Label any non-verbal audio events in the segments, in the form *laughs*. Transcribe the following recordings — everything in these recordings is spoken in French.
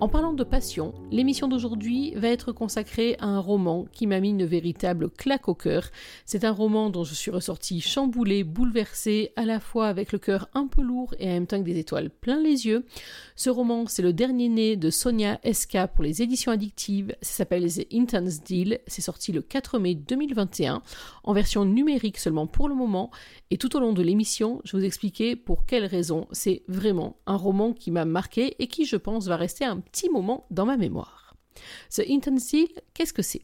En parlant de passion, l'émission d'aujourd'hui va être consacrée à un roman qui m'a mis une véritable claque au cœur. C'est un roman dont je suis ressortie chamboulée, bouleversée, à la fois avec le cœur un peu lourd et en même temps avec des étoiles plein les yeux. Ce roman, c'est le dernier né de Sonia Eska pour les éditions addictives. Ça s'appelle The Intense Deal. C'est sorti le 4 mai 2021 en version numérique seulement pour le moment. Et tout au long de l'émission, je vous expliquer pour quelles raisons c'est vraiment un roman qui m'a marqué et qui, je pense, va rester un petit moment dans ma mémoire. The Intense qu'est-ce que c'est?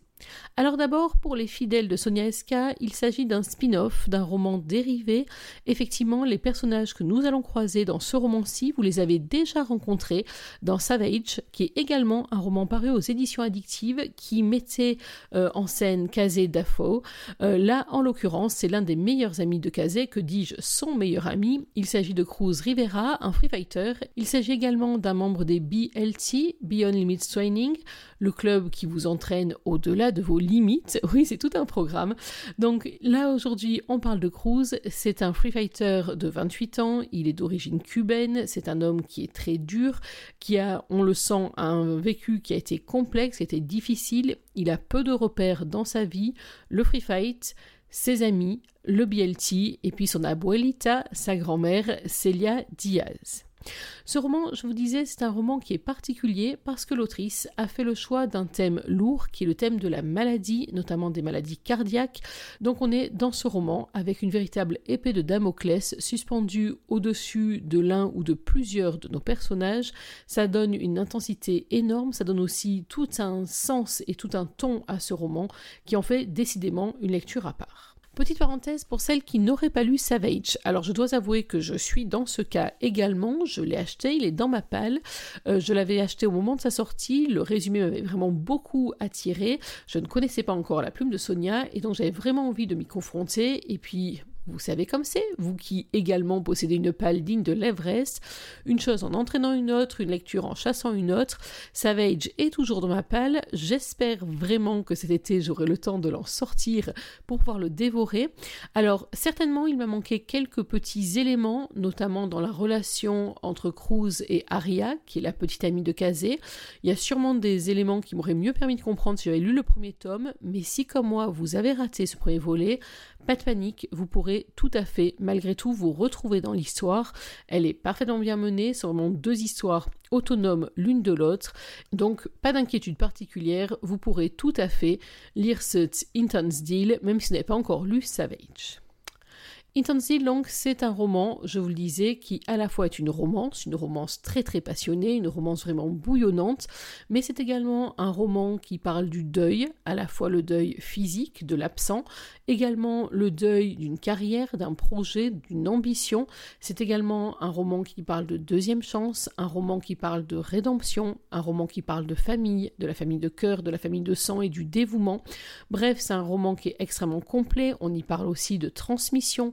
Alors d'abord, pour les fidèles de Sonia Eska, il s'agit d'un spin-off, d'un roman dérivé. Effectivement, les personnages que nous allons croiser dans ce roman-ci, vous les avez déjà rencontrés dans Savage, qui est également un roman paru aux éditions addictives, qui mettait euh, en scène Kazé Dafo. Euh, là, en l'occurrence, c'est l'un des meilleurs amis de Kazé, que dis-je, son meilleur ami. Il s'agit de Cruz Rivera, un free fighter. Il s'agit également d'un membre des BLT, Beyond Limits Training, le club qui vous entraîne au-delà de vos limites. *laughs* Oui, c'est tout un programme. Donc là, aujourd'hui, on parle de Cruz. C'est un free fighter de 28 ans. Il est d'origine cubaine. C'est un homme qui est très dur, qui a, on le sent, un vécu qui a été complexe, qui a été difficile. Il a peu de repères dans sa vie. Le free fight, ses amis, le BLT et puis son abuelita, sa grand-mère, Celia Diaz. Ce roman, je vous disais, c'est un roman qui est particulier parce que l'autrice a fait le choix d'un thème lourd qui est le thème de la maladie, notamment des maladies cardiaques. Donc on est dans ce roman avec une véritable épée de Damoclès suspendue au-dessus de l'un ou de plusieurs de nos personnages. Ça donne une intensité énorme, ça donne aussi tout un sens et tout un ton à ce roman qui en fait décidément une lecture à part. Petite parenthèse pour celles qui n'auraient pas lu Savage. Alors je dois avouer que je suis dans ce cas également. Je l'ai acheté, il est dans ma palle. Euh, je l'avais acheté au moment de sa sortie. Le résumé m'avait vraiment beaucoup attiré. Je ne connaissais pas encore la plume de Sonia et donc j'avais vraiment envie de m'y confronter. Et puis vous savez comme c'est, vous qui également possédez une palle digne de l'Everest, une chose en entraînant une autre, une lecture en chassant une autre. Savage est toujours dans ma palle. J'espère vraiment que cet été j'aurai le temps de l'en sortir pour pouvoir le dévorer. Alors certainement il m'a manqué quelques petits éléments, notamment dans la relation entre Cruz et Aria, qui est la petite amie de Kazé. Il y a sûrement des éléments qui m'auraient mieux permis de comprendre si j'avais lu le premier tome, mais si comme moi vous avez raté ce premier volet, pas de panique, vous pourrez tout à fait, malgré tout, vous retrouver dans l'histoire. Elle est parfaitement bien menée, c'est vraiment deux histoires autonomes l'une de l'autre. Donc, pas d'inquiétude particulière, vous pourrez tout à fait lire cet Intense Deal, même si vous n'avez pas encore lu Savage. Intense donc, c'est un roman, je vous le disais, qui à la fois est une romance, une romance très très passionnée, une romance vraiment bouillonnante, mais c'est également un roman qui parle du deuil, à la fois le deuil physique de l'absent, également le deuil d'une carrière, d'un projet, d'une ambition. C'est également un roman qui parle de deuxième chance, un roman qui parle de rédemption, un roman qui parle de famille, de la famille de cœur, de la famille de sang et du dévouement. Bref, c'est un roman qui est extrêmement complet. On y parle aussi de transmission,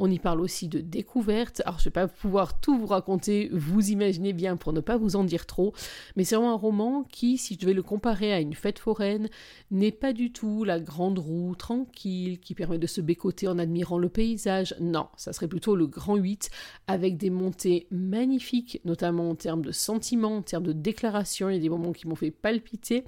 on y parle aussi de découverte. Alors, je vais pas pouvoir tout vous raconter, vous imaginez bien pour ne pas vous en dire trop, mais c'est vraiment un roman qui, si je devais le comparer à une fête foraine, n'est pas du tout la grande roue tranquille qui permet de se bécoter en admirant le paysage. Non, ça serait plutôt le grand 8 avec des montées magnifiques, notamment en termes de sentiments, en termes de déclarations. Il y a des moments qui m'ont fait palpiter.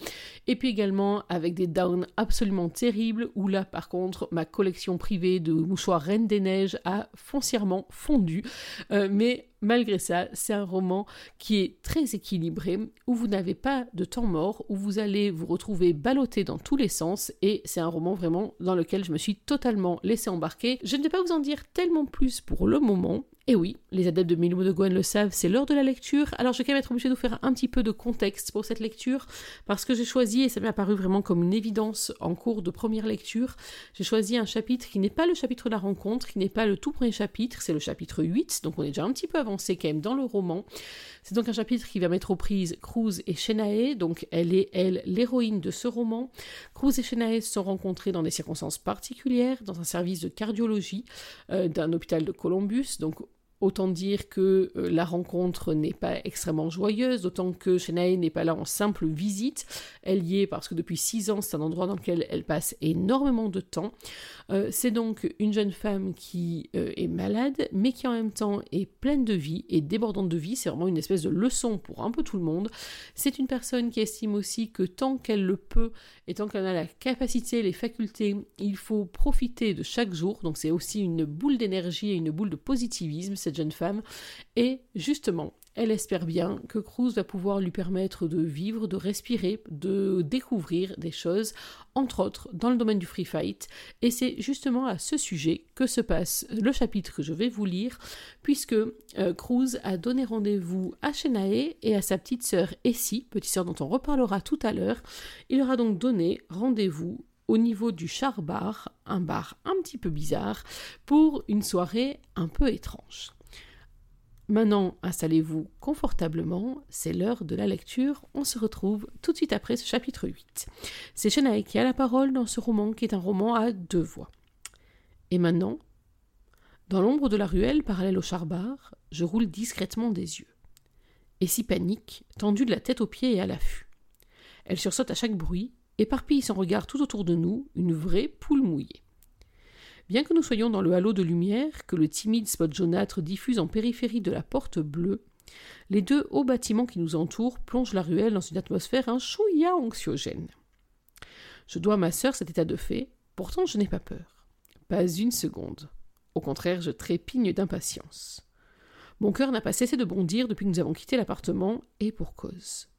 Et puis également avec des downs absolument terribles où là, par contre, ma collection privée de mouchoirs Reine des Neiges foncièrement fondu. Euh, mais Malgré ça, c'est un roman qui est très équilibré, où vous n'avez pas de temps mort, où vous allez vous retrouver ballotté dans tous les sens, et c'est un roman vraiment dans lequel je me suis totalement laissé embarquer. Je ne vais pas vous en dire tellement plus pour le moment, et oui, les adeptes de Milou de Gwen le savent, c'est l'heure de la lecture. Alors je vais quand même être obligée de vous faire un petit peu de contexte pour cette lecture, parce que j'ai choisi, et ça m'est apparu vraiment comme une évidence en cours de première lecture, j'ai choisi un chapitre qui n'est pas le chapitre de la rencontre, qui n'est pas le tout premier chapitre, c'est le chapitre 8, donc on est déjà un petit peu avancé quand même dans le roman. C'est donc un chapitre qui va mettre aux prises Cruz et Shenae, donc elle est, elle, l'héroïne de ce roman. Cruz et Shenae se sont rencontrés dans des circonstances particulières, dans un service de cardiologie euh, d'un hôpital de Columbus, donc Autant dire que euh, la rencontre n'est pas extrêmement joyeuse, d'autant que Shanae n'est pas là en simple visite. Elle y est parce que depuis six ans, c'est un endroit dans lequel elle passe énormément de temps. Euh, c'est donc une jeune femme qui euh, est malade, mais qui en même temps est pleine de vie et débordante de vie. C'est vraiment une espèce de leçon pour un peu tout le monde. C'est une personne qui estime aussi que tant qu'elle le peut et tant qu'elle a la capacité, les facultés, il faut profiter de chaque jour. Donc c'est aussi une boule d'énergie et une boule de positivisme jeune femme, et justement, elle espère bien que Cruz va pouvoir lui permettre de vivre, de respirer, de découvrir des choses, entre autres dans le domaine du free fight. Et c'est justement à ce sujet que se passe le chapitre que je vais vous lire, puisque euh, Cruz a donné rendez-vous à Shenae et à sa petite sœur Essie, petite sœur dont on reparlera tout à l'heure. Il leur a donc donné rendez-vous au niveau du char bar, un bar un petit peu bizarre, pour une soirée un peu étrange. Maintenant, installez-vous confortablement, c'est l'heure de la lecture, on se retrouve tout de suite après ce chapitre 8. C'est Shanae qui a la parole dans ce roman qui est un roman à deux voix. Et maintenant, dans l'ombre de la ruelle parallèle au char-bar, je roule discrètement des yeux. Et si panique, tendue de la tête aux pieds et à l'affût. Elle sursaute à chaque bruit, éparpille son regard tout autour de nous, une vraie poule mouillée. Bien que nous soyons dans le halo de lumière que le timide spot jaunâtre diffuse en périphérie de la porte bleue, les deux hauts bâtiments qui nous entourent plongent la ruelle dans une atmosphère un chouïa anxiogène. Je dois à ma sœur cet état de fait, pourtant je n'ai pas peur. Pas une seconde. Au contraire, je trépigne d'impatience. Mon cœur n'a pas cessé de bondir depuis que nous avons quitté l'appartement, et pour cause.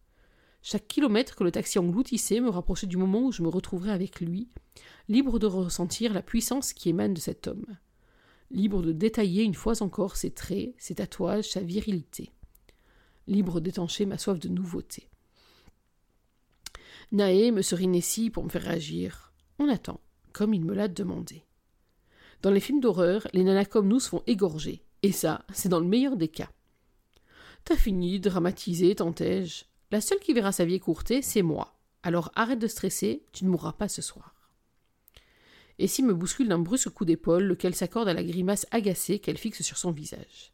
Chaque kilomètre que le taxi engloutissait me rapprochait du moment où je me retrouverais avec lui, libre de ressentir la puissance qui émane de cet homme, libre de détailler une fois encore ses traits, ses tatouages, sa virilité, libre d'étancher ma soif de nouveauté. Naé me serine ici pour me faire réagir. On attend, comme il me l'a demandé. Dans les films d'horreur, les nanas comme nous se font égorger, et ça, c'est dans le meilleur des cas. T'as fini, dramatisé, tentais-je. La seule qui verra sa vie écourtée, c'est moi. Alors arrête de stresser, tu ne mourras pas ce soir. Et si me bouscule d'un brusque coup d'épaule, lequel s'accorde à la grimace agacée qu'elle fixe sur son visage.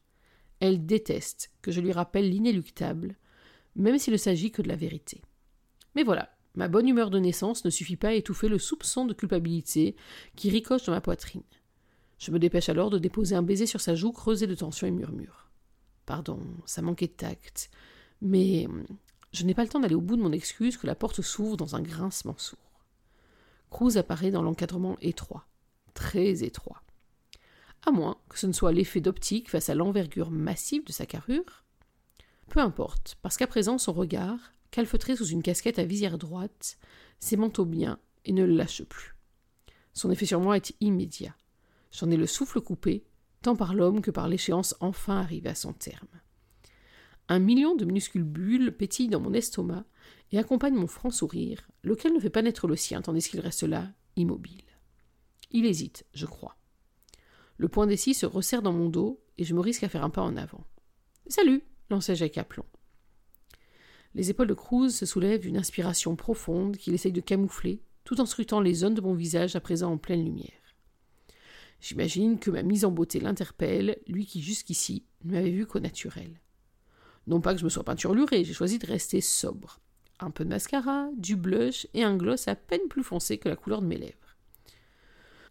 Elle déteste que je lui rappelle l'inéluctable, même s'il ne s'agit que de la vérité. Mais voilà, ma bonne humeur de naissance ne suffit pas à étouffer le soupçon de culpabilité qui ricoche dans ma poitrine. Je me dépêche alors de déposer un baiser sur sa joue creusée de tension et murmure. Pardon, ça manquait de tact, mais je n'ai pas le temps d'aller au bout de mon excuse que la porte s'ouvre dans un grincement sourd. Cruz apparaît dans l'encadrement étroit, très étroit. À moins que ce ne soit l'effet d'optique face à l'envergure massive de sa carrure. Peu importe, parce qu'à présent son regard, calfeutré sous une casquette à visière droite, s'aimante bien et ne le lâche plus. Son effet sur moi est immédiat. J'en ai le souffle coupé, tant par l'homme que par l'échéance enfin arrivée à son terme. Un million de minuscules bulles pétillent dans mon estomac et accompagnent mon franc sourire, lequel ne fait pas naître le sien tandis qu'il reste là, immobile. Il hésite, je crois. Le point des se resserre dans mon dos et je me risque à faire un pas en avant. Salut lançai-je avec aplomb. Les épaules de Cruz se soulèvent d'une inspiration profonde qu'il essaye de camoufler, tout en scrutant les zones de mon visage à présent en pleine lumière. J'imagine que ma mise en beauté l'interpelle, lui qui jusqu'ici ne m'avait vu qu'au naturel. Non pas que je me sois peinturlurée, j'ai choisi de rester sobre. Un peu de mascara, du blush et un gloss à peine plus foncé que la couleur de mes lèvres.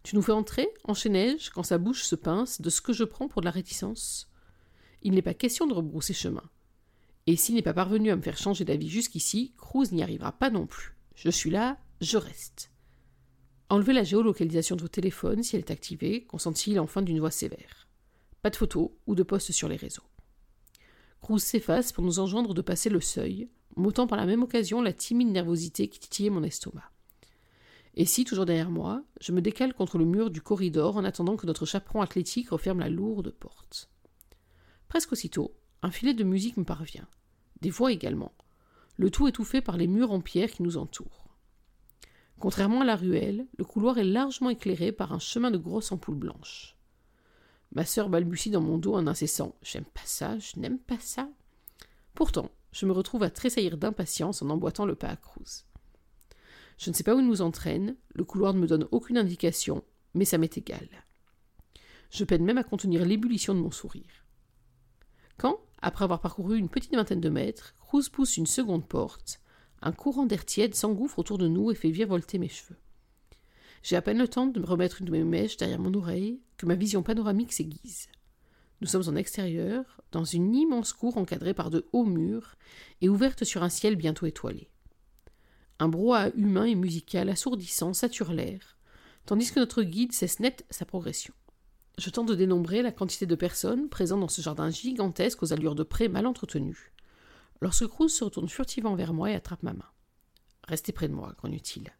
Tu nous fais entrer, enchaînai-je, quand sa bouche se pince, de ce que je prends pour de la réticence? Il n'est pas question de rebrousser chemin. Et s'il n'est pas parvenu à me faire changer d'avis jusqu'ici, Cruz n'y arrivera pas non plus. Je suis là, je reste. Enlevez la géolocalisation de vos téléphones si elle est activée, consentit-il enfin d'une voix sévère? Pas de photos ou de posts sur les réseaux. Cruz s'efface pour nous enjoindre de passer le seuil, m'ôtant par la même occasion la timide nervosité qui titillait mon estomac. Et si, toujours derrière moi, je me décale contre le mur du corridor en attendant que notre chaperon athlétique referme la lourde porte. Presque aussitôt, un filet de musique me parvient, des voix également, le tout étouffé par les murs en pierre qui nous entourent. Contrairement à la ruelle, le couloir est largement éclairé par un chemin de grosses ampoules blanches. Ma sœur balbutie dans mon dos en incessant J'aime pas ça, je n'aime pas ça. Pourtant, je me retrouve à tressaillir d'impatience en emboîtant le pas à Cruz. Je ne sais pas où il nous entraîne, le couloir ne me donne aucune indication, mais ça m'est égal. Je peine même à contenir l'ébullition de mon sourire. Quand, après avoir parcouru une petite vingtaine de mètres, Cruz pousse une seconde porte, un courant d'air tiède s'engouffre autour de nous et fait virevolter mes cheveux. J'ai à peine le temps de me remettre une de mes mèches derrière mon oreille que ma vision panoramique s'aiguise. Nous sommes en extérieur, dans une immense cour encadrée par de hauts murs et ouverte sur un ciel bientôt étoilé. Un brouhaha humain et musical assourdissant sature l'air, tandis que notre guide cesse net sa progression. Je tente de dénombrer la quantité de personnes présentes dans ce jardin gigantesque aux allures de près mal entretenues. Lorsque Cruz se retourne furtivement vers moi et attrape ma main. Restez près de moi, grogne-t-il.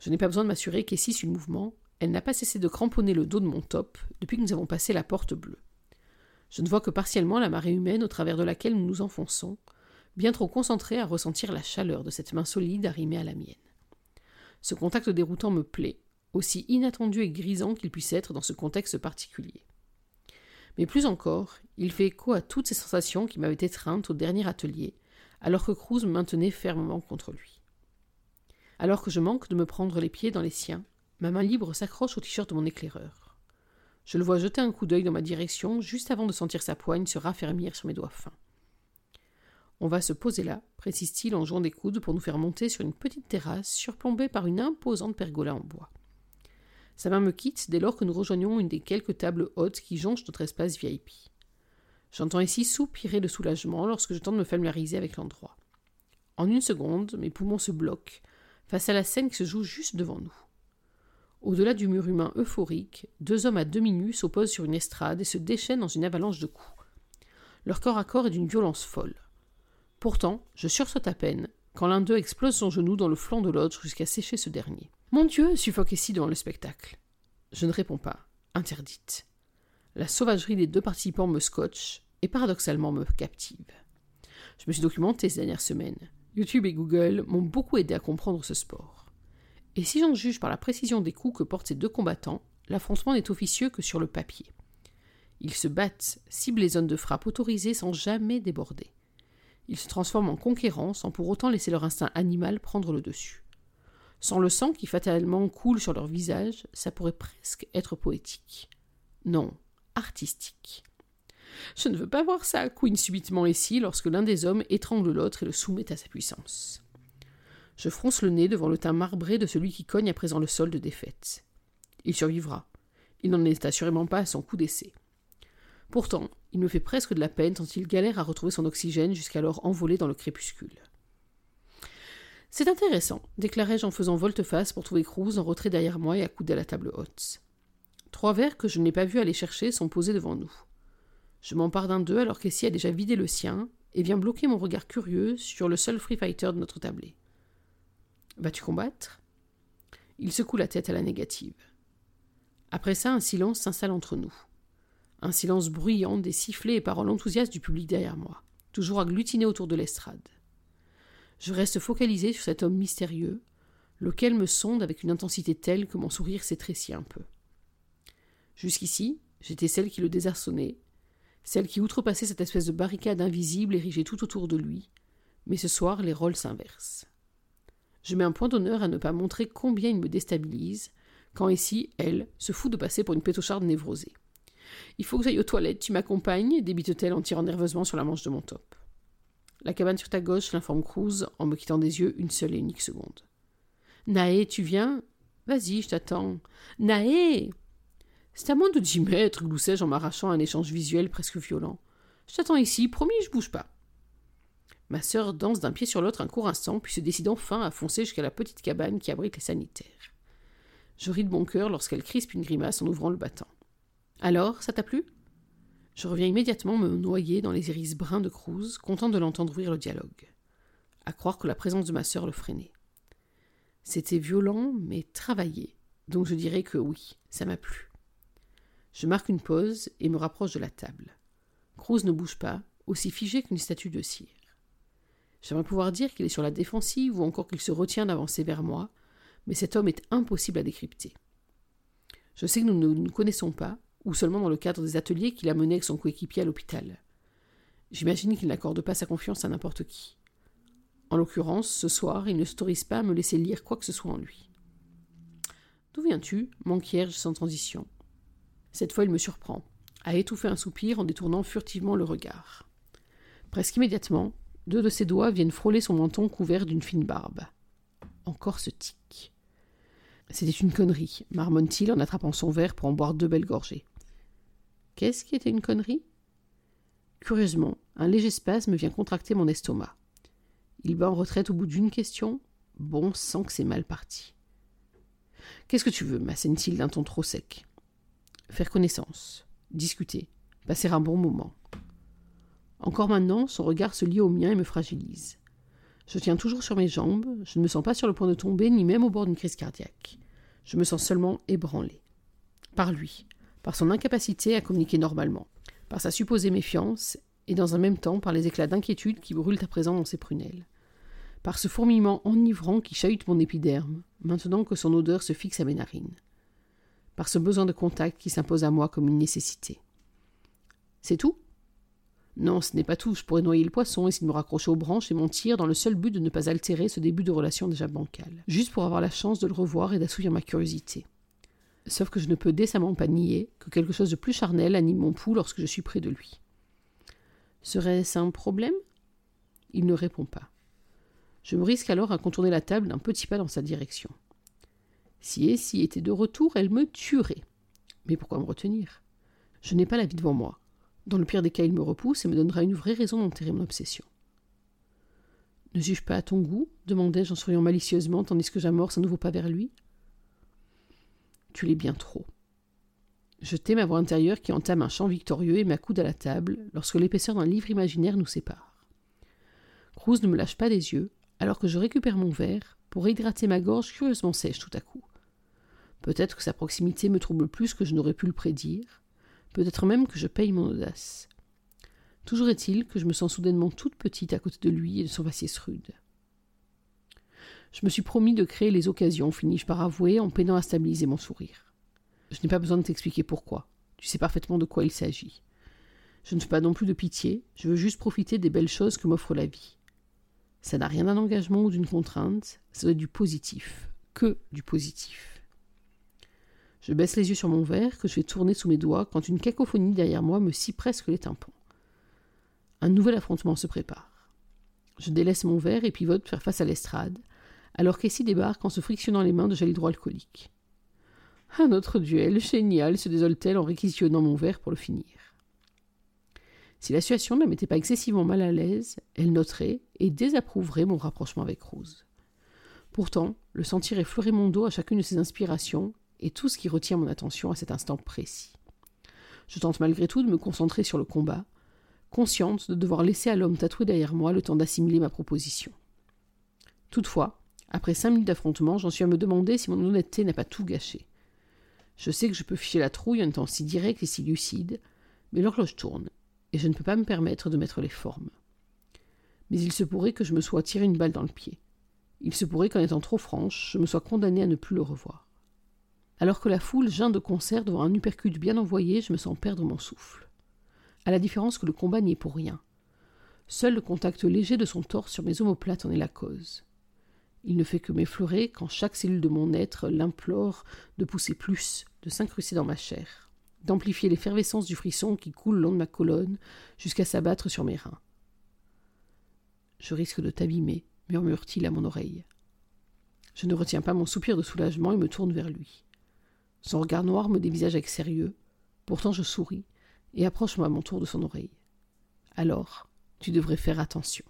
Je n'ai pas besoin de m'assurer qu'Essie suit le mouvement, elle n'a pas cessé de cramponner le dos de mon top depuis que nous avons passé la porte bleue. Je ne vois que partiellement la marée humaine au travers de laquelle nous nous enfonçons, bien trop concentré à ressentir la chaleur de cette main solide arrimée à la mienne. Ce contact déroutant me plaît, aussi inattendu et grisant qu'il puisse être dans ce contexte particulier. Mais plus encore, il fait écho à toutes ces sensations qui m'avaient étreintes au dernier atelier, alors que Cruz me maintenait fermement contre lui. Alors que je manque de me prendre les pieds dans les siens, ma main libre s'accroche au t-shirt de mon éclaireur. Je le vois jeter un coup d'œil dans ma direction juste avant de sentir sa poigne se raffermir sur mes doigts fins. On va se poser là, précise-t-il en jouant des coudes pour nous faire monter sur une petite terrasse surplombée par une imposante pergola en bois. Sa main me quitte dès lors que nous rejoignons une des quelques tables hautes qui jonchent notre espace VIP. J'entends ici soupirer de soulagement lorsque je tente de me familiariser avec l'endroit. En une seconde, mes poumons se bloquent face à la scène qui se joue juste devant nous. Au-delà du mur humain euphorique, deux hommes à demi nus s'opposent sur une estrade et se déchaînent dans une avalanche de coups. Leur corps à corps est d'une violence folle. Pourtant, je sursaute à peine quand l'un d'eux explose son genou dans le flanc de l'autre jusqu'à sécher ce dernier. Mon Dieu, suffoque ici devant le spectacle. Je ne réponds pas, interdite. La sauvagerie des deux participants me scotche et paradoxalement me captive. Je me suis documenté ces dernières semaines. YouTube et Google m'ont beaucoup aidé à comprendre ce sport. Et si j'en juge par la précision des coups que portent ces deux combattants, l'affrontement n'est officieux que sur le papier. Ils se battent, ciblent les zones de frappe autorisées sans jamais déborder. Ils se transforment en conquérants sans pour autant laisser leur instinct animal prendre le dessus. Sans le sang qui fatalement coule sur leur visage, ça pourrait presque être poétique. Non, artistique. Je ne veux pas voir ça, couine subitement ici lorsque l'un des hommes étrangle l'autre et le soumet à sa puissance. Je fronce le nez devant le teint marbré de celui qui cogne à présent le sol de défaite. Il survivra. Il n'en est assurément pas à son coup d'essai. Pourtant, il me fait presque de la peine tant il galère à retrouver son oxygène jusqu'alors envolé dans le crépuscule. C'est intéressant, déclarai-je en faisant volte-face pour trouver Cruz en retrait derrière moi et accoudé à la table haute. Trois verres que je n'ai pas vu aller chercher sont posés devant nous. Je m'empare d'un d'eux alors qu'Essie a déjà vidé le sien et vient bloquer mon regard curieux sur le seul free fighter de notre tablé. Vas-tu combattre? Il secoue la tête à la négative. Après ça, un silence s'installe entre nous un silence bruyant des sifflets et paroles enthousiastes du public derrière moi, toujours agglutiné autour de l'estrade. Je reste focalisé sur cet homme mystérieux, lequel me sonde avec une intensité telle que mon sourire s'étrécit un peu. Jusqu'ici, j'étais celle qui le désarçonnait, celle qui outrepassait cette espèce de barricade invisible érigée tout autour de lui, mais ce soir les rôles s'inversent. Je mets un point d'honneur à ne pas montrer combien il me déstabilise, quand ici, elle, se fout de passer pour une pétocharde névrosée. Il faut que j'aille aux toilettes, tu m'accompagnes débite-t-elle en tirant nerveusement sur la manche de mon top. La cabane sur ta gauche, l'informe Cruz en me quittant des yeux une seule et unique seconde. Naé, tu viens? Vas-y, je t'attends. Naé C'est à moins de dix mètres, gloussai-je en m'arrachant un échange visuel presque violent. Je t'attends ici, promis, je bouge pas. Ma sœur danse d'un pied sur l'autre un court instant, puis se décide enfin à foncer jusqu'à la petite cabane qui abrite les sanitaires. Je ris de mon cœur lorsqu'elle crispe une grimace en ouvrant le battant. Alors, ça t'a plu? Je reviens immédiatement me noyer dans les iris bruns de Cruz, content de l'entendre ouvrir le dialogue. À croire que la présence de ma sœur le freinait. C'était violent, mais travaillé, donc je dirais que oui, ça m'a plu. Je marque une pause et me rapproche de la table. Cruz ne bouge pas, aussi figé qu'une statue de cire. J'aimerais pouvoir dire qu'il est sur la défensive ou encore qu'il se retient d'avancer vers moi, mais cet homme est impossible à décrypter. Je sais que nous ne nous connaissons pas, ou seulement dans le cadre des ateliers qu'il a menés avec son coéquipier à l'hôpital. J'imagine qu'il n'accorde pas sa confiance à n'importe qui. En l'occurrence, ce soir, il ne s'autorise pas à me laisser lire quoi que ce soit en lui. D'où viens-tu m'enquiers-je sans transition? Cette fois, il me surprend. a étouffé un soupir en détournant furtivement le regard. Presque immédiatement, deux de ses doigts viennent frôler son menton couvert d'une fine barbe. Encore ce tic. C'était une connerie, marmonne-t-il en attrapant son verre pour en boire deux belles gorgées. Qu'est-ce qui était une connerie? Curieusement, un léger spasme vient contracter mon estomac. Il bat en retraite au bout d'une question. Bon sang que c'est mal parti. Qu'est-ce que tu veux? m'assène-t-il d'un ton trop sec. Faire connaissance, discuter, passer un bon moment. Encore maintenant, son regard se lie au mien et me fragilise. Je tiens toujours sur mes jambes, je ne me sens pas sur le point de tomber, ni même au bord d'une crise cardiaque. Je me sens seulement ébranlé. Par lui, par son incapacité à communiquer normalement, par sa supposée méfiance, et dans un même temps par les éclats d'inquiétude qui brûlent à présent dans ses prunelles. Par ce fourmillement enivrant qui chahute mon épiderme, maintenant que son odeur se fixe à mes narines. Par ce besoin de contact qui s'impose à moi comme une nécessité. C'est tout? Non, ce n'est pas tout. Je pourrais noyer le poisson, essayer de me raccrocher aux branches et mentir dans le seul but de ne pas altérer ce début de relation déjà bancale. Juste pour avoir la chance de le revoir et d'assouvir ma curiosité. Sauf que je ne peux décemment pas nier que quelque chose de plus charnel anime mon pouls lorsque je suis près de lui. Serait-ce un problème? Il ne répond pas. Je me risque alors à contourner la table d'un petit pas dans sa direction. Si Essie était de retour, elle me tuerait. Mais pourquoi me retenir? Je n'ai pas la vie devant moi. Dans le pire des cas, il me repousse et me donnera une vraie raison d'enterrer mon obsession. Ne suis-je pas à ton goût demandai-je en souriant malicieusement tandis que j'amorce un nouveau pas vers lui. Tu l'es bien trop. Je tais ma voix intérieure qui entame un chant victorieux et m'accoude à la table lorsque l'épaisseur d'un livre imaginaire nous sépare. Cruz ne me lâche pas des yeux alors que je récupère mon verre pour hydrater ma gorge curieusement sèche tout à coup. Peut-être que sa proximité me trouble plus que je n'aurais pu le prédire, Peut-être même que je paye mon audace. Toujours est-il que je me sens soudainement toute petite à côté de lui et de son faciès rude. Je me suis promis de créer les occasions, finis-je par avouer en peinant à stabiliser mon sourire. Je n'ai pas besoin de t'expliquer pourquoi. Tu sais parfaitement de quoi il s'agit. Je ne fais pas non plus de pitié, je veux juste profiter des belles choses que m'offre la vie. Ça n'a rien d'un engagement ou d'une contrainte, ça doit être du positif, que du positif. Je baisse les yeux sur mon verre, que je fais tourner sous mes doigts, quand une cacophonie derrière moi me scie presque les tympans. Un nouvel affrontement se prépare. Je délaisse mon verre et pivote faire face à l'estrade, alors qu'Essie débarque en se frictionnant les mains de gel hydroalcoolique. Un autre duel, génial, se désole-t-elle en réquisitionnant mon verre pour le finir. Si la situation ne m'était pas excessivement mal à l'aise, elle noterait et désapprouverait mon rapprochement avec Rose. Pourtant, le sentir effleurer mon dos à chacune de ses inspirations et tout ce qui retient mon attention à cet instant précis. Je tente malgré tout de me concentrer sur le combat, consciente de devoir laisser à l'homme tatoué derrière moi le temps d'assimiler ma proposition. Toutefois, après cinq minutes d'affrontement, j'en suis à me demander si mon honnêteté n'a pas tout gâché. Je sais que je peux ficher la trouille en étant si direct et si lucide, mais l'horloge tourne, et je ne peux pas me permettre de mettre les formes. Mais il se pourrait que je me sois tiré une balle dans le pied. Il se pourrait qu'en étant trop franche, je me sois condamné à ne plus le revoir. Alors que la foule geint de concert devant un uppercut bien envoyé, je me sens perdre mon souffle. À la différence que le combat n'y est pour rien. Seul le contact léger de son torse sur mes omoplates en est la cause. Il ne fait que m'effleurer quand chaque cellule de mon être l'implore de pousser plus, de s'incruster dans ma chair, d'amplifier l'effervescence du frisson qui coule le long de ma colonne jusqu'à s'abattre sur mes reins. Je risque de t'abîmer, murmure-t-il à mon oreille. Je ne retiens pas mon soupir de soulagement et me tourne vers lui. Son regard noir me dévisage avec sérieux. Pourtant je souris et approche-moi à mon tour de son oreille. Alors, tu devrais faire attention.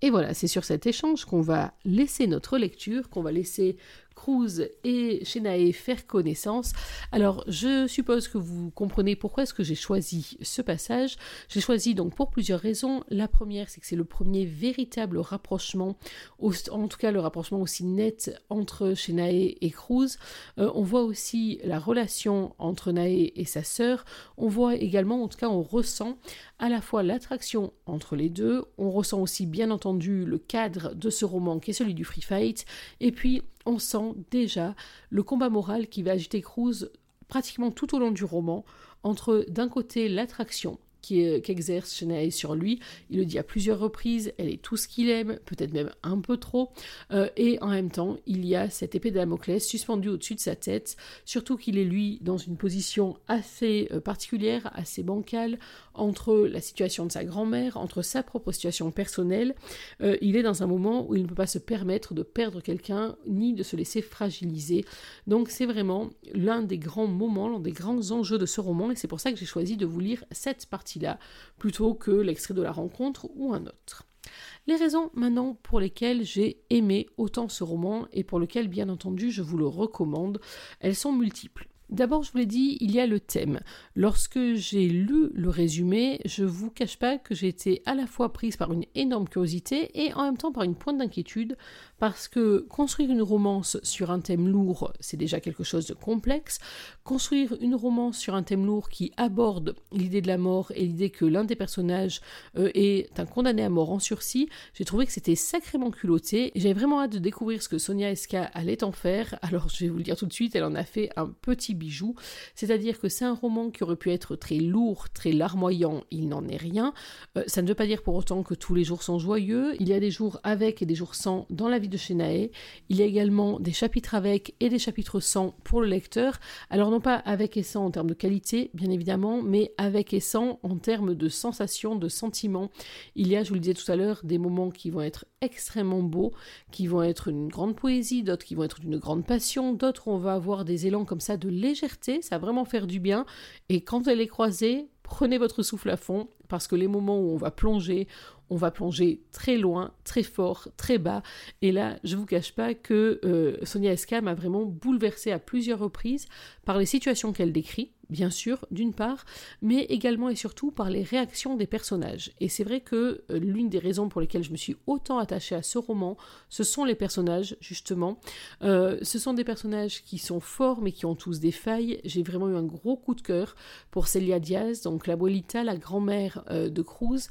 Et voilà, c'est sur cet échange qu'on va laisser notre lecture, qu'on va laisser Cruz et Shenae faire connaissance. Alors, je suppose que vous comprenez pourquoi est-ce que j'ai choisi ce passage. J'ai choisi donc pour plusieurs raisons. La première, c'est que c'est le premier véritable rapprochement, en tout cas le rapprochement aussi net entre Shenae et Cruz. Euh, on voit aussi la relation entre Nae et sa sœur. On voit également, en tout cas, on ressent à la fois l'attraction entre les deux. On ressent aussi, bien entendu, le cadre de ce roman qui est celui du free fight. Et puis, on sent déjà le combat moral qui va agiter Cruz pratiquement tout au long du roman entre d'un côté l'attraction qu'exerce Shanae sur lui. Il le dit à plusieurs reprises, elle est tout ce qu'il aime, peut-être même un peu trop. Euh, et en même temps, il y a cette épée de Damoclès suspendue au-dessus de sa tête, surtout qu'il est lui dans une position assez euh, particulière, assez bancale, entre la situation de sa grand-mère, entre sa propre situation personnelle. Euh, il est dans un moment où il ne peut pas se permettre de perdre quelqu'un, ni de se laisser fragiliser. Donc c'est vraiment l'un des grands moments, l'un des grands enjeux de ce roman, et c'est pour ça que j'ai choisi de vous lire cette plutôt que l'extrait de la rencontre ou un autre. Les raisons maintenant pour lesquelles j'ai aimé autant ce roman et pour lequel bien entendu je vous le recommande, elles sont multiples. D'abord, je vous l'ai dit, il y a le thème. Lorsque j'ai lu le résumé, je vous cache pas que j'ai été à la fois prise par une énorme curiosité et en même temps par une pointe d'inquiétude parce que construire une romance sur un thème lourd, c'est déjà quelque chose de complexe. Construire une romance sur un thème lourd qui aborde l'idée de la mort et l'idée que l'un des personnages euh, est un condamné à mort en sursis, j'ai trouvé que c'était sacrément culotté. J'avais vraiment hâte de découvrir ce que Sonia Eska allait en faire. Alors, je vais vous le dire tout de suite, elle en a fait un petit bijou. C'est-à-dire que c'est un roman qui aurait pu être très lourd, très larmoyant, il n'en est rien. Euh, ça ne veut pas dire pour autant que tous les jours sont joyeux. Il y a des jours avec et des jours sans dans la vie de Shenae. Il y a également des chapitres avec et des chapitres sans pour le lecteur. Alors non pas avec et sans en termes de qualité, bien évidemment, mais avec et sans en termes de sensations, de sentiments. Il y a, je vous le disais tout à l'heure, des moments qui vont être extrêmement beaux, qui vont être une grande poésie, d'autres qui vont être d'une grande passion, d'autres on va avoir des élans comme ça de légèreté, ça va vraiment faire du bien. Et quand elle est croisée, prenez votre souffle à fond, parce que les moments où on va plonger, on va plonger très loin, très fort, très bas. Et là, je vous cache pas que euh, Sonia Esca m'a vraiment bouleversée à plusieurs reprises par les situations qu'elle décrit, bien sûr, d'une part, mais également et surtout par les réactions des personnages. Et c'est vrai que euh, l'une des raisons pour lesquelles je me suis autant attachée à ce roman, ce sont les personnages, justement. Euh, ce sont des personnages qui sont forts, mais qui ont tous des failles. J'ai vraiment eu un gros coup de cœur pour Celia Diaz, donc la Boelita, la grand-mère de Cruz.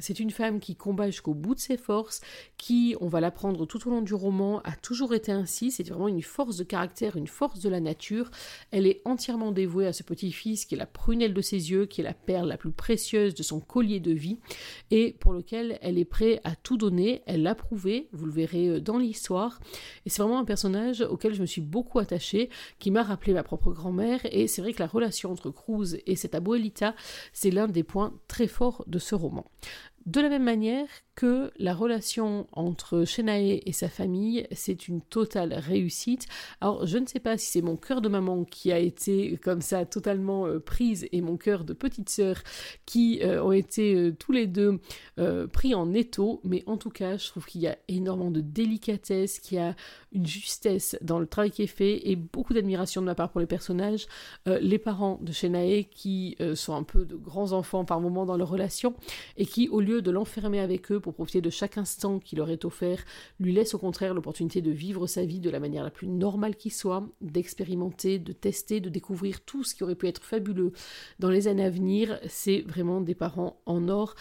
C'est une femme qui combat jusqu'au bout de ses forces, qui, on va l'apprendre tout au long du roman, a toujours été ainsi. C'est vraiment une force de caractère, une force de la nature. Elle est entièrement dévouée à ce petit-fils qui est la prunelle de ses yeux, qui est la perle la plus précieuse de son collier de vie, et pour lequel elle est prête à tout donner. Elle l'a prouvé, vous le verrez euh, dans l'histoire. Et c'est vraiment un personnage auquel je me suis beaucoup attachée, qui m'a rappelé ma propre grand-mère. Et c'est vrai que la relation entre Cruz et cette abuelita, c'est l'un des points très forts de ce roman. De la même manière que la relation entre Shenae et sa famille, c'est une totale réussite. Alors, je ne sais pas si c'est mon cœur de maman qui a été comme ça totalement euh, prise et mon cœur de petite sœur qui euh, ont été euh, tous les deux pris en étau, mais en tout cas, je trouve qu'il y a énormément de délicatesse, qu'il y a une justesse dans le travail qui est fait et beaucoup d'admiration de ma part pour les personnages. les parents de Shenae qui sont un peu de grands enfants par moment dans leur relation et qui, au lieu de l'enfermer avec eux pour profiter de chaque instant qui leur est offert, lui laisse au contraire l'opportunité de vivre sa vie de la manière la plus normale qui soit, d'expérimenter, de tester, de découvrir tout ce qui aurait pu être fabuleux dans les années à venir. C'est vraiment des parents en or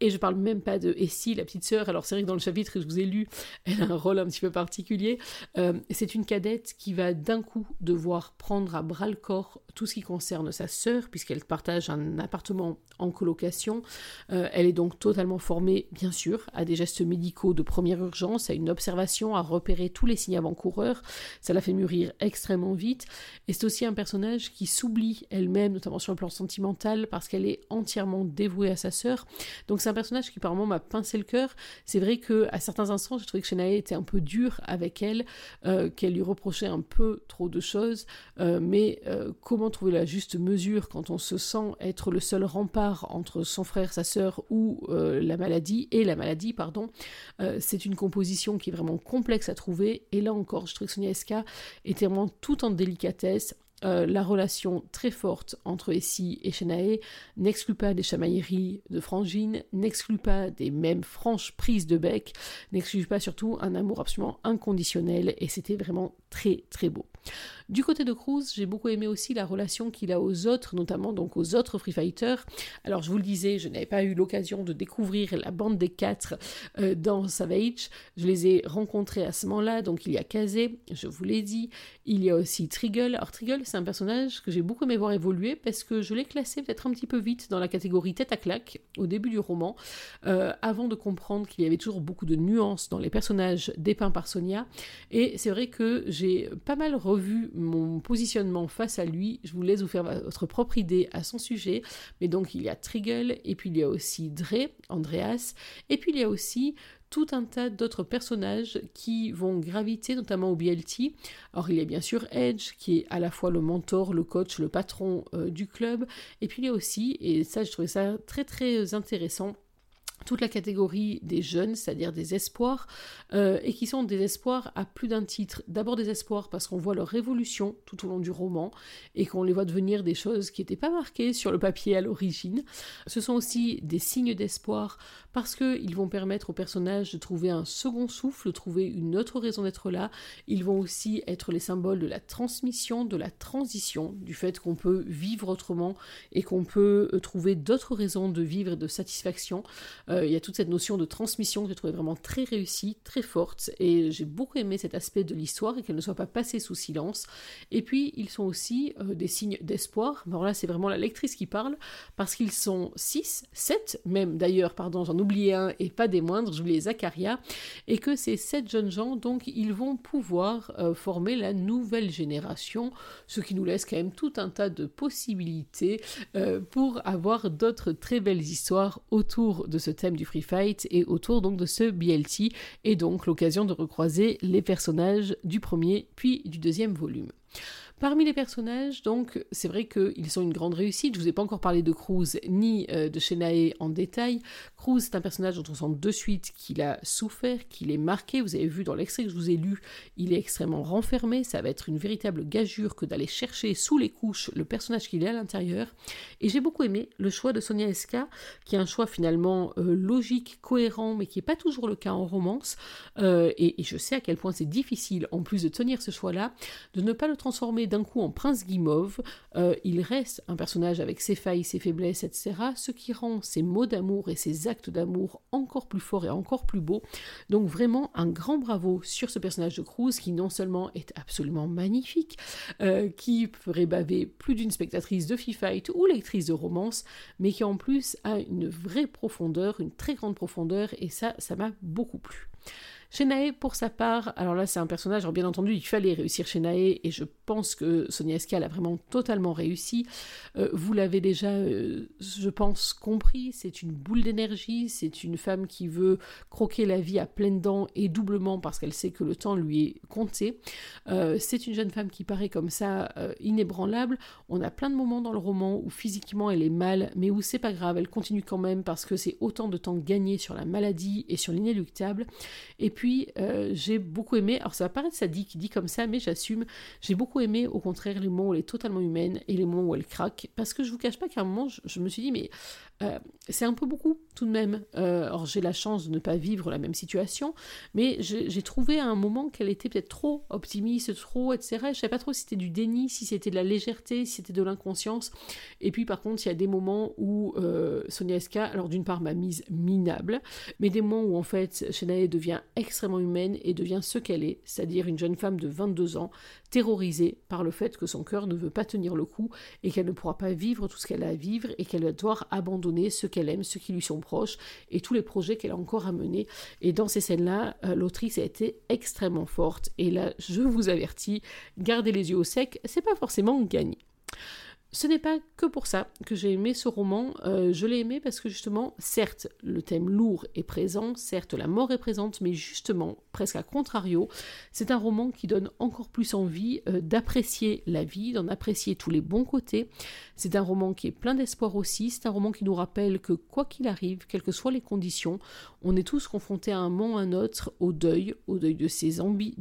et je parle même pas de Essie, la petite sœur? Alors c'est vrai que dans le chapitre que je vous ai lu, *laughs* elle a un rôle un petit peu particulier. Euh, c'est une cadette qui va d'un coup devoir prendre à bras le corps tout ce qui concerne sa sœur, puisqu'elle partage un appartement en colocation. Euh, elle est donc totalement formée, bien sûr, à des gestes médicaux de première urgence, à une observation, à repérer tous les signes avant-coureurs. Ça la fait mûrir extrêmement vite. Et c'est aussi un personnage qui s'oublie elle-même, notamment sur le plan sentimental, parce qu'elle est entièrement dévouée à sa sœur. Donc ça personnage qui par moments m'a pincé le cœur. C'est vrai que à certains instants, j'ai trouvé que Shanae était un peu dure avec elle, euh, qu'elle lui reprochait un peu trop de choses. Euh, mais euh, comment trouver la juste mesure quand on se sent être le seul rempart entre son frère, sa sœur ou la maladie et la maladie, pardon? c'est une composition qui est vraiment complexe à trouver. Et là encore, je trouve que Sonia Eska était vraiment tout en délicatesse euh, la relation très forte entre Essie et Shenae n'exclut pas des chamailleries de Frangine, n'exclut pas des mêmes franches prises de bec, n'exclut pas surtout un amour absolument inconditionnel et c'était vraiment très très beau. Du côté de Cruz, j'ai beaucoup aimé aussi la relation qu'il a aux autres, notamment donc aux autres Free Fighters. Alors je vous le disais, je n'avais pas eu l'occasion de découvrir la bande des quatre euh, dans Savage. Je les ai rencontrés à ce moment-là, donc il y a Kazé, je vous l'ai dit, il y a aussi Triggle. Alors Triggle, c'est un personnage que j'ai beaucoup aimé voir évoluer parce que je l'ai classé peut-être un petit peu vite dans la catégorie tête à claque au début du roman, euh, avant de comprendre qu'il y avait toujours beaucoup de nuances dans les personnages dépeints par Sonia. Et c'est vrai que j'ai pas mal revu mon positionnement face à lui. Je vous laisse vous faire votre propre idée à son sujet. Mais donc il y a Triggle, et puis il y a aussi Dre, Andreas, et puis il y a aussi tout un tas d'autres personnages qui vont graviter notamment au BLT. Alors il y a bien sûr Edge qui est à la fois le mentor, le coach, le patron euh, du club, et puis il y a aussi, et ça je trouvais ça très très intéressant, toute la catégorie des jeunes, c'est-à-dire des espoirs, euh, et qui sont des espoirs à plus d'un titre. D'abord des espoirs parce qu'on voit leur évolution tout au long du roman, et qu'on les voit devenir des choses qui n'étaient pas marquées sur le papier à l'origine. Ce sont aussi des signes d'espoir parce qu'ils vont permettre aux personnages de trouver un second souffle, de trouver une autre raison d'être là. Ils vont aussi être les symboles de la transmission, de la transition, du fait qu'on peut vivre autrement et qu'on peut euh, trouver d'autres raisons de vivre et de satisfaction. Euh, il y a toute cette notion de transmission que j'ai trouvé vraiment très réussie, très forte, et j'ai beaucoup aimé cet aspect de l'histoire et qu'elle ne soit pas passée sous silence. Et puis, ils sont aussi euh, des signes d'espoir. Alors là, c'est vraiment la lectrice qui parle, parce qu'ils sont 6, 7 même d'ailleurs, pardon, j'en oublié un et pas des moindres, j'oubliais Zacharia, et que ces sept jeunes gens, donc, ils vont pouvoir euh, former la nouvelle génération, ce qui nous laisse quand même tout un tas de possibilités pour avoir d'autres très belles histoires autour de ce du free fight et autour donc de ce BLT et donc l'occasion de recroiser les personnages du premier puis du deuxième volume. Parmi les personnages, donc, c'est vrai qu'ils sont une grande réussite. Je vous ai pas encore parlé de Cruz ni euh, de Shenae en détail. Cruz, c'est un personnage dont on sent de suite qu'il a souffert, qu'il est marqué. Vous avez vu dans l'extrait que je vous ai lu, il est extrêmement renfermé. Ça va être une véritable gageure que d'aller chercher sous les couches le personnage qu'il est à l'intérieur. Et j'ai beaucoup aimé le choix de Sonia Eska, qui est un choix finalement euh, logique, cohérent, mais qui n'est pas toujours le cas en romance. Euh, et, et je sais à quel point c'est difficile, en plus de tenir ce choix-là, de ne pas le transformer d'un coup en prince guimauve, euh, il reste un personnage avec ses failles, ses faiblesses, etc., ce qui rend ses mots d'amour et ses actes d'amour encore plus forts et encore plus beaux. Donc vraiment un grand bravo sur ce personnage de Cruz qui non seulement est absolument magnifique, euh, qui ferait baver plus d'une spectatrice de Fight ou lectrice de romance, mais qui en plus a une vraie profondeur, une très grande profondeur, et ça, ça m'a beaucoup plu. Shenae, pour sa part, alors là c'est un personnage, alors bien entendu il fallait réussir Shenae et je pense que Sonia Escal a vraiment totalement réussi. Euh, vous l'avez déjà, euh, je pense, compris, c'est une boule d'énergie, c'est une femme qui veut croquer la vie à pleines dents et doublement parce qu'elle sait que le temps lui est compté. Euh, c'est une jeune femme qui paraît comme ça inébranlable. On a plein de moments dans le roman où physiquement elle est mal, mais où c'est pas grave, elle continue quand même parce que c'est autant de temps gagné sur la maladie et sur l'inéluctable. Et puis, euh, j'ai beaucoup aimé, alors ça va paraître sadique, dit comme ça, mais j'assume, j'ai beaucoup aimé au contraire les moments où elle est totalement humaine et les moments où elle craque, parce que je vous cache pas qu'à un moment, je, me suis dit, mais euh, c'est un peu beaucoup tout de même. Euh, j'ai la chance de ne pas vivre la même situation, mais j'ai trouvé à un moment qu'elle était peut-être trop optimiste, trop, etc. Je savais pas trop si c'était du déni, si c'était de la légèreté, si c'était de l'inconscience. Et puis par contre, il y a des moments où Sonia Eska, alors d'une part m'a mise minable, mais des moments où en fait Shenae devient extrêmement humaine et devient ce qu'elle est, c'est-à-dire une jeune femme de 22 ans, terrorisée par le fait que son cœur ne veut pas tenir le coup et qu'elle ne pourra pas vivre tout ce qu'elle a à vivre et qu'elle va devoir abandonner ce qu'elle aime, ceux qui lui sont et tous les projets qu'elle a encore à mener. Et dans ces scènes-là, euh, l'autrice a été extrêmement forte. Et là, je vous avertis, gardez les yeux au sec, c'est pas forcément gagné. Ce n'est pas que pour ça que j'ai aimé ce roman. Euh, je l'ai aimé parce que justement, certes, le thème lourd est présent, certes, la mort est présente, mais justement, presque à contrario, c'est un roman qui donne encore plus envie euh, d'apprécier la vie, d'en apprécier tous les bons côtés. C'est un roman qui est plein d'espoir aussi. C'est un roman qui nous rappelle que quoi qu'il arrive, quelles que soient les conditions, on est tous confrontés à un moment ou à un autre au deuil, au deuil de ses, envies,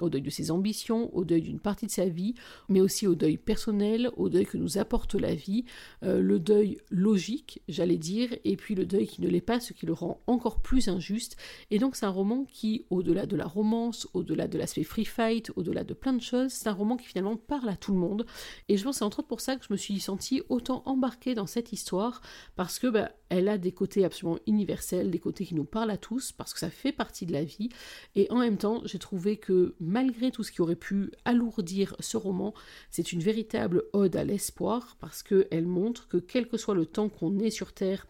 au deuil de ses ambitions, au deuil d'une partie de sa vie, mais aussi au deuil personnel, au deuil que nous apporte la vie, euh, le deuil logique, j'allais dire, et puis le deuil qui ne l'est pas, ce qui le rend encore plus injuste. Et donc c'est un roman qui au-delà de la romance, au-delà de l'aspect free fight, au-delà de plein de choses. C'est un roman qui finalement parle à tout le monde. Et je pense que c'est entre autres pour ça que je me suis sentie autant embarquée dans cette histoire, parce que bah, elle a des côtés absolument universels, des côtés qui nous parlent à tous, parce que ça fait partie de la vie. Et en même temps, j'ai trouvé que malgré tout ce qui aurait pu alourdir ce roman, c'est une véritable ode à l'espoir, parce qu'elle montre que quel que soit le temps qu'on est sur Terre,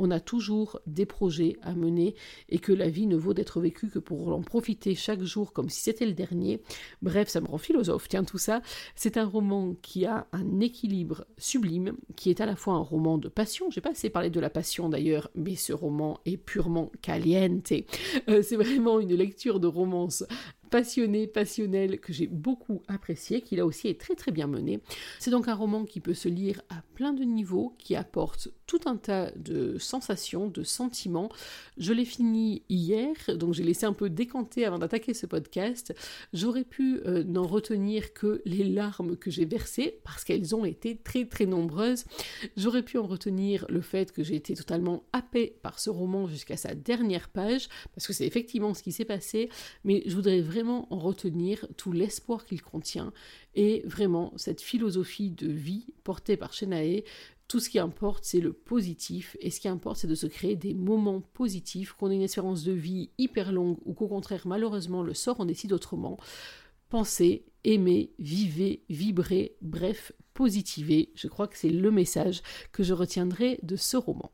on a toujours des projets à mener et que la vie ne vaut d'être vécue que pour en profiter chaque jour comme si c'était le dernier. Bref, ça me rend philosophe, tiens tout ça. C'est un roman qui a un équilibre sublime, qui est à la fois un roman de passion, j'ai pas assez parlé de la passion d'ailleurs, mais ce roman est purement caliente. Euh, c'est vraiment une lecture de romance passionné, passionnel, que j'ai beaucoup apprécié, qui là aussi est très très bien mené. C'est donc un roman qui peut se lire à plein de niveaux, qui apporte tout un tas de sensations, de sentiments. Je l'ai fini hier, donc j'ai laissé un peu décanter avant d'attaquer ce podcast. J'aurais pu euh, n'en retenir que les larmes que j'ai versées, parce qu'elles ont été très très nombreuses. J'aurais pu en retenir le fait que j'ai été totalement happée par ce roman jusqu'à sa dernière page, parce que c'est effectivement ce qui s'est passé, mais je voudrais vraiment en retenir tout l'espoir qu'il contient et vraiment cette philosophie de vie portée par Shenae. Tout ce qui importe, c'est le positif, et ce qui importe, c'est de se créer des moments positifs, qu'on ait une espérance de vie hyper longue, ou qu'au contraire, malheureusement, le sort en décide autrement. Pensez, aimez, vivez, vibrez, bref, positivez. Je crois que c'est le message que je retiendrai de ce roman.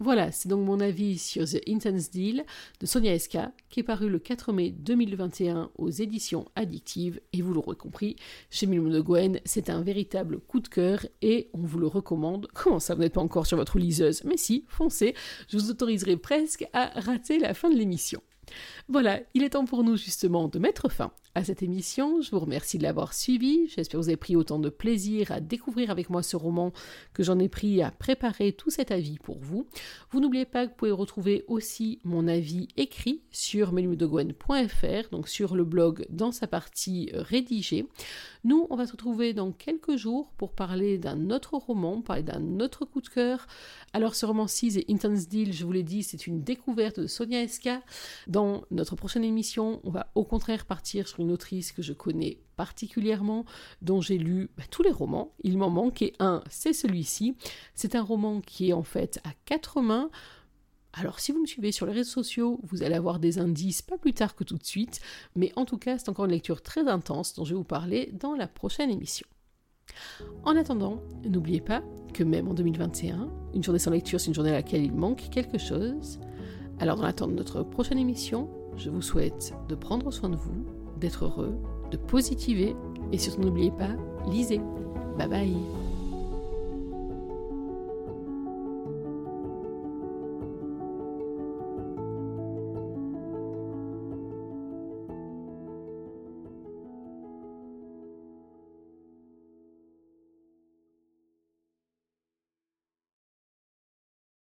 Voilà, c'est donc mon avis sur The Intense Deal de Sonia Eska, qui est paru le 4 mai 2021 aux éditions addictives. Et vous l'aurez compris, chez Milmo de Gwen, c'est un véritable coup de cœur et on vous le recommande. Comment ça, vous n'êtes pas encore sur votre liseuse? Mais si, foncez, je vous autoriserai presque à rater la fin de l'émission. Voilà, il est temps pour nous justement de mettre fin à cette émission. Je vous remercie de l'avoir suivi. J'espère que vous avez pris autant de plaisir à découvrir avec moi ce roman que j'en ai pris à préparer tout cet avis pour vous. Vous n'oubliez pas que vous pouvez retrouver aussi mon avis écrit sur melumudogwen.fr, donc sur le blog dans sa partie rédigée. Nous, on va se retrouver dans quelques jours pour parler d'un autre roman, parler d'un autre coup de cœur. Alors ce roman-ci, The Intense Deal, je vous l'ai dit, c'est une découverte de Sonia Eska. Dans notre prochaine émission, on va au contraire partir sur une autrice que je connais particulièrement, dont j'ai lu bah, tous les romans. Il m'en manquait un, c'est celui-ci. C'est un roman qui est en fait à quatre mains. Alors si vous me suivez sur les réseaux sociaux, vous allez avoir des indices pas plus tard que tout de suite, mais en tout cas c'est encore une lecture très intense dont je vais vous parler dans la prochaine émission. En attendant, n'oubliez pas que même en 2021, une journée sans lecture, c'est une journée à laquelle il manque quelque chose. Alors dans l'attente de notre prochaine émission, je vous souhaite de prendre soin de vous, d'être heureux, de positiver et surtout n'oubliez pas, lisez. Bye bye